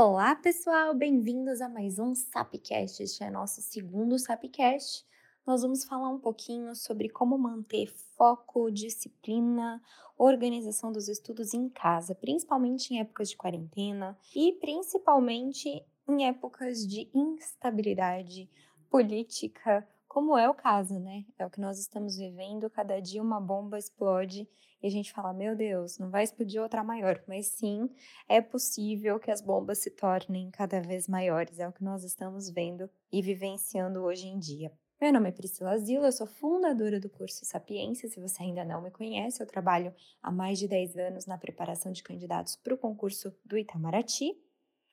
Olá, pessoal! Bem-vindos a mais um Sapcast. Este é nosso segundo Sapcast. Nós vamos falar um pouquinho sobre como manter foco, disciplina, organização dos estudos em casa, principalmente em épocas de quarentena e principalmente em épocas de instabilidade política, como é o caso, né? É o que nós estamos vivendo. Cada dia uma bomba explode e a gente fala: meu Deus, não vai explodir outra maior. Mas sim, é possível que as bombas se tornem cada vez maiores. É o que nós estamos vendo e vivenciando hoje em dia. Meu nome é Priscila Zila, eu sou fundadora do curso Sapiência. Se você ainda não me conhece, eu trabalho há mais de 10 anos na preparação de candidatos para o concurso do Itamaraty.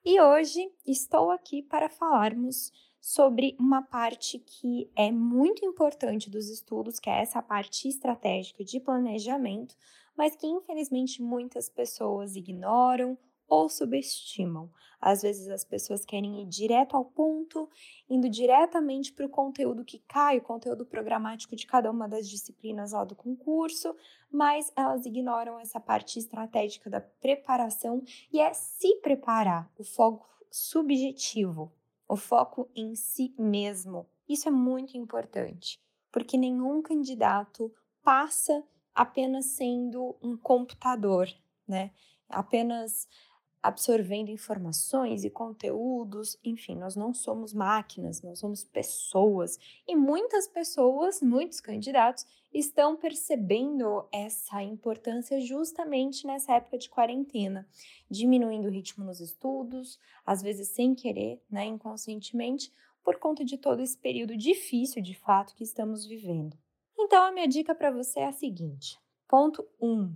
E hoje estou aqui para falarmos sobre uma parte que é muito importante dos estudos, que é essa parte estratégica de planejamento, mas que infelizmente muitas pessoas ignoram ou subestimam. Às vezes as pessoas querem ir direto ao ponto, indo diretamente para o conteúdo que cai, o conteúdo programático de cada uma das disciplinas lá do concurso, mas elas ignoram essa parte estratégica da preparação e é se preparar, o foco subjetivo, o foco em si mesmo. Isso é muito importante, porque nenhum candidato passa apenas sendo um computador, né? Apenas absorvendo informações e conteúdos, enfim, nós não somos máquinas, nós somos pessoas. E muitas pessoas, muitos candidatos, estão percebendo essa importância justamente nessa época de quarentena, diminuindo o ritmo nos estudos, às vezes sem querer, né, inconscientemente, por conta de todo esse período difícil de fato que estamos vivendo. Então, a minha dica para você é a seguinte: ponto 1. Um,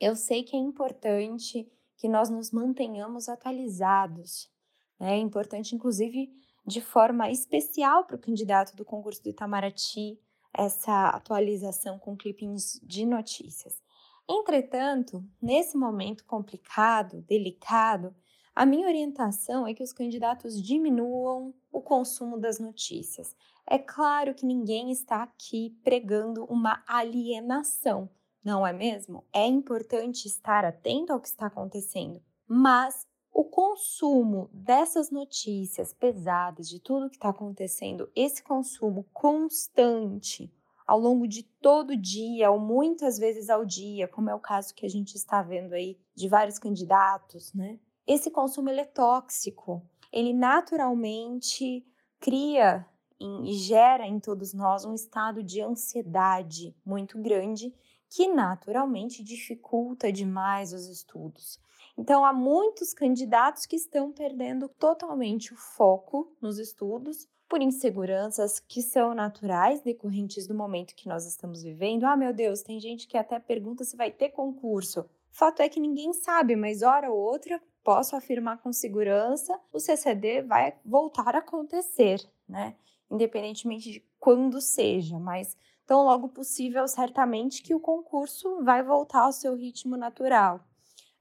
eu sei que é importante que nós nos mantenhamos atualizados. Né? É importante, inclusive, de forma especial para o candidato do concurso do Itamaraty, essa atualização com clippings de notícias. Entretanto, nesse momento complicado, delicado, a minha orientação é que os candidatos diminuam o consumo das notícias. É claro que ninguém está aqui pregando uma alienação, não é mesmo? É importante estar atento ao que está acontecendo, mas o consumo dessas notícias pesadas, de tudo que está acontecendo, esse consumo constante ao longo de todo dia, ou muitas vezes ao dia, como é o caso que a gente está vendo aí de vários candidatos, né? Esse consumo ele é tóxico, ele naturalmente cria e gera em todos nós um estado de ansiedade muito grande que naturalmente dificulta demais os estudos. Então, há muitos candidatos que estão perdendo totalmente o foco nos estudos por inseguranças que são naturais, decorrentes do momento que nós estamos vivendo. Ah, meu Deus, tem gente que até pergunta se vai ter concurso. Fato é que ninguém sabe, mas hora ou outra, posso afirmar com segurança, o CCD vai voltar a acontecer, né? Independentemente de quando seja, mas tão logo possível, certamente que o concurso vai voltar ao seu ritmo natural.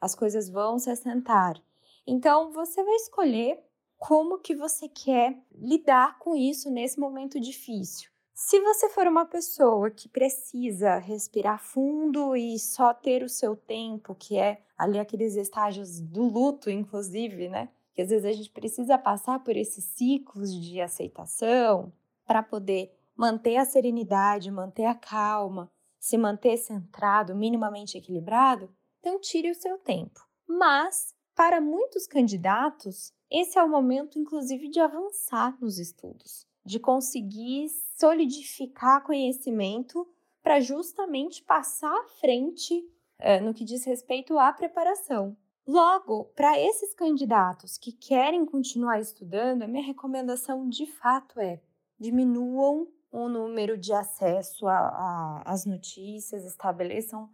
As coisas vão se assentar. Então, você vai escolher como que você quer lidar com isso nesse momento difícil. Se você for uma pessoa que precisa respirar fundo e só ter o seu tempo, que é ali aqueles estágios do luto, inclusive, né? Que às vezes a gente precisa passar por esses ciclos de aceitação para poder manter a serenidade, manter a calma, se manter centrado, minimamente equilibrado, então tire o seu tempo. Mas, para muitos candidatos, esse é o momento, inclusive, de avançar nos estudos, de conseguir solidificar conhecimento para justamente passar à frente é, no que diz respeito à preparação. Logo, para esses candidatos que querem continuar estudando, a minha recomendação de fato é diminuam o número de acesso às notícias, estabeleçam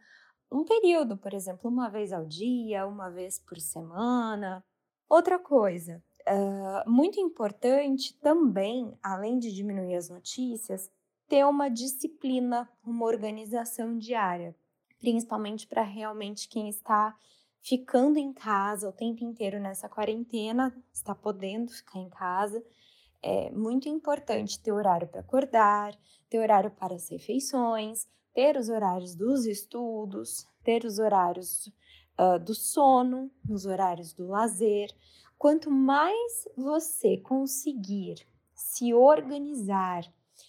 um período, por exemplo, uma vez ao dia, uma vez por semana. Outra coisa, uh, muito importante também, além de diminuir as notícias, ter uma disciplina, uma organização diária, principalmente para realmente quem está ficando em casa o tempo inteiro nessa quarentena, está podendo ficar em casa é muito importante ter horário para acordar, ter horário para as refeições, ter os horários dos estudos, ter os horários uh, do sono, os horários do lazer, Quanto mais você conseguir se organizar,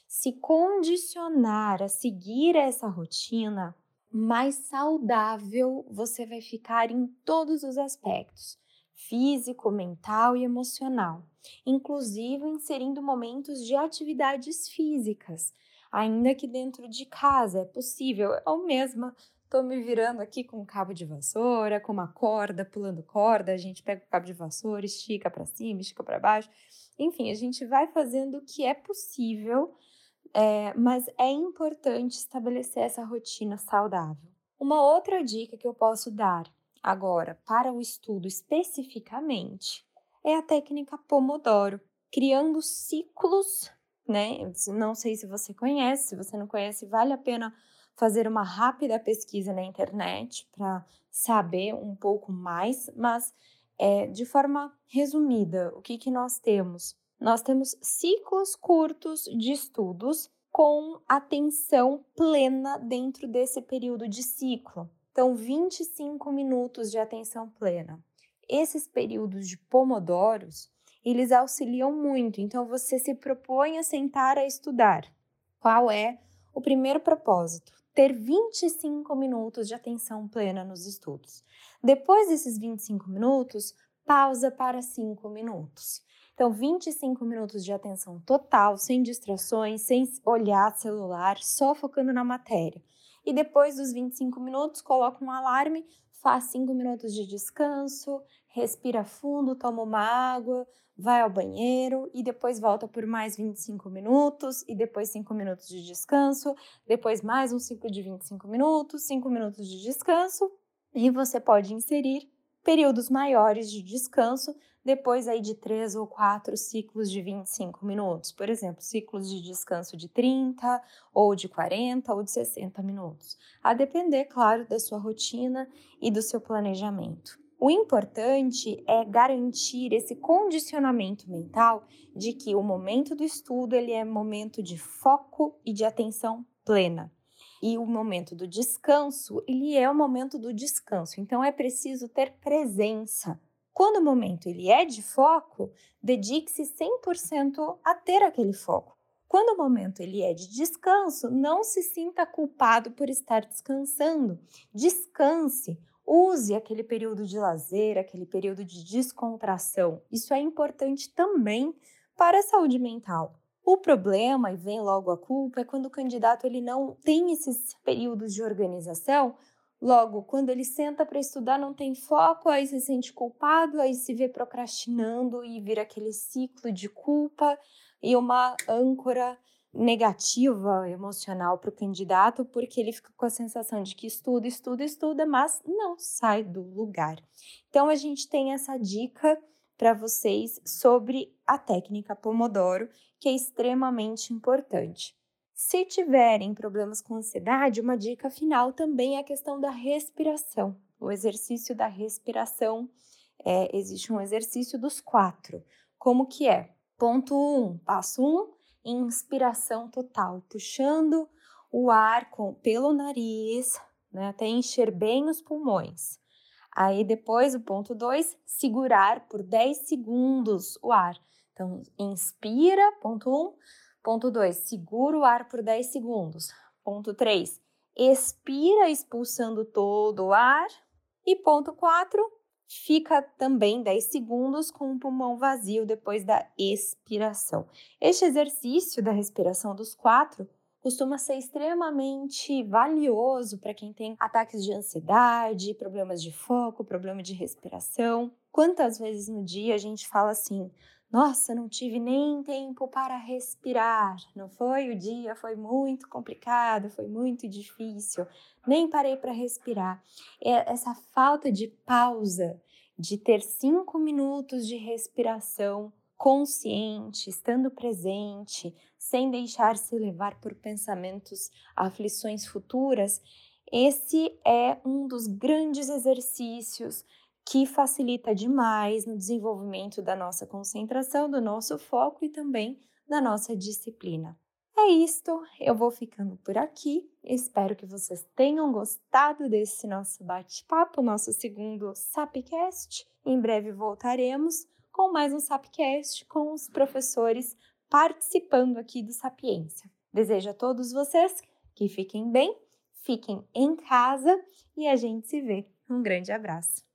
se condicionar a seguir essa rotina, mais saudável você vai ficar em todos os aspectos físico, mental e emocional, inclusive inserindo momentos de atividades físicas, ainda que dentro de casa é possível. Eu mesma estou me virando aqui com um cabo de vassoura, com uma corda, pulando corda, a gente pega o cabo de vassoura, estica para cima, estica para baixo. Enfim, a gente vai fazendo o que é possível, é, mas é importante estabelecer essa rotina saudável. Uma outra dica que eu posso dar agora para o estudo especificamente é a técnica Pomodoro, criando ciclos, né? Não sei se você conhece, se você não conhece, vale a pena fazer uma rápida pesquisa na internet para saber um pouco mais, mas é, de forma resumida, o que, que nós temos? Nós temos ciclos curtos de estudos com atenção plena dentro desse período de ciclo. Então, 25 minutos de atenção plena. Esses períodos de pomodoros, eles auxiliam muito. Então, você se propõe a sentar a estudar. Qual é o primeiro propósito? Ter 25 minutos de atenção plena nos estudos. Depois desses 25 minutos, pausa para 5 minutos. Então, 25 minutos de atenção total, sem distrações, sem olhar celular, só focando na matéria. E depois dos 25 minutos, coloca um alarme, faz 5 minutos de descanso, respira fundo, toma uma água, vai ao banheiro e depois volta por mais 25 minutos e depois 5 minutos de descanso, depois mais um ciclo de 25 minutos, 5 minutos de descanso e você pode inserir períodos maiores de descanso depois aí de três ou quatro ciclos de 25 minutos. Por exemplo, ciclos de descanso de 30 ou de 40 ou de 60 minutos. A depender, claro, da sua rotina e do seu planejamento. O importante é garantir esse condicionamento mental de que o momento do estudo ele é momento de foco e de atenção plena. E o momento do descanso, ele é o momento do descanso. Então é preciso ter presença. Quando o momento ele é de foco, dedique-se 100% a ter aquele foco. Quando o momento ele é de descanso, não se sinta culpado por estar descansando. Descanse, use aquele período de lazer, aquele período de descontração. Isso é importante também para a saúde mental. O problema, e vem logo a culpa, é quando o candidato ele não tem esses períodos de organização. Logo, quando ele senta para estudar, não tem foco, aí se sente culpado, aí se vê procrastinando e vira aquele ciclo de culpa e uma âncora negativa emocional para o candidato, porque ele fica com a sensação de que estuda, estuda, estuda, mas não sai do lugar. Então, a gente tem essa dica para vocês sobre a técnica Pomodoro, que é extremamente importante. Se tiverem problemas com ansiedade, uma dica final também é a questão da respiração. O exercício da respiração, é, existe um exercício dos quatro. Como que é? Ponto 1, um, passo 1, um, inspiração total, puxando o ar com, pelo nariz, né, até encher bem os pulmões. Aí depois o ponto 2, segurar por 10 segundos o ar. Então, inspira, ponto 1. Um. Ponto 2, segura o ar por 10 segundos. Ponto 3, expira expulsando todo o ar. E ponto 4, fica também 10 segundos com o pulmão vazio depois da expiração. Este exercício da respiração dos quatro costuma ser extremamente valioso para quem tem ataques de ansiedade, problemas de foco, problema de respiração. Quantas vezes no dia a gente fala assim: nossa, não tive nem tempo para respirar. Não foi o dia, foi muito complicado, foi muito difícil. Nem parei para respirar. É essa falta de pausa, de ter cinco minutos de respiração consciente, estando presente, sem deixar se levar por pensamentos, aflições futuras, esse é um dos grandes exercícios que facilita demais no desenvolvimento da nossa concentração, do nosso foco e também da nossa disciplina. É isto, eu vou ficando por aqui. Espero que vocês tenham gostado desse nosso bate-papo, nosso segundo Sapcast. Em breve voltaremos com mais um Sapcast com os professores participando aqui do Sapiência. Desejo a todos vocês que fiquem bem, fiquem em casa e a gente se vê. Um grande abraço.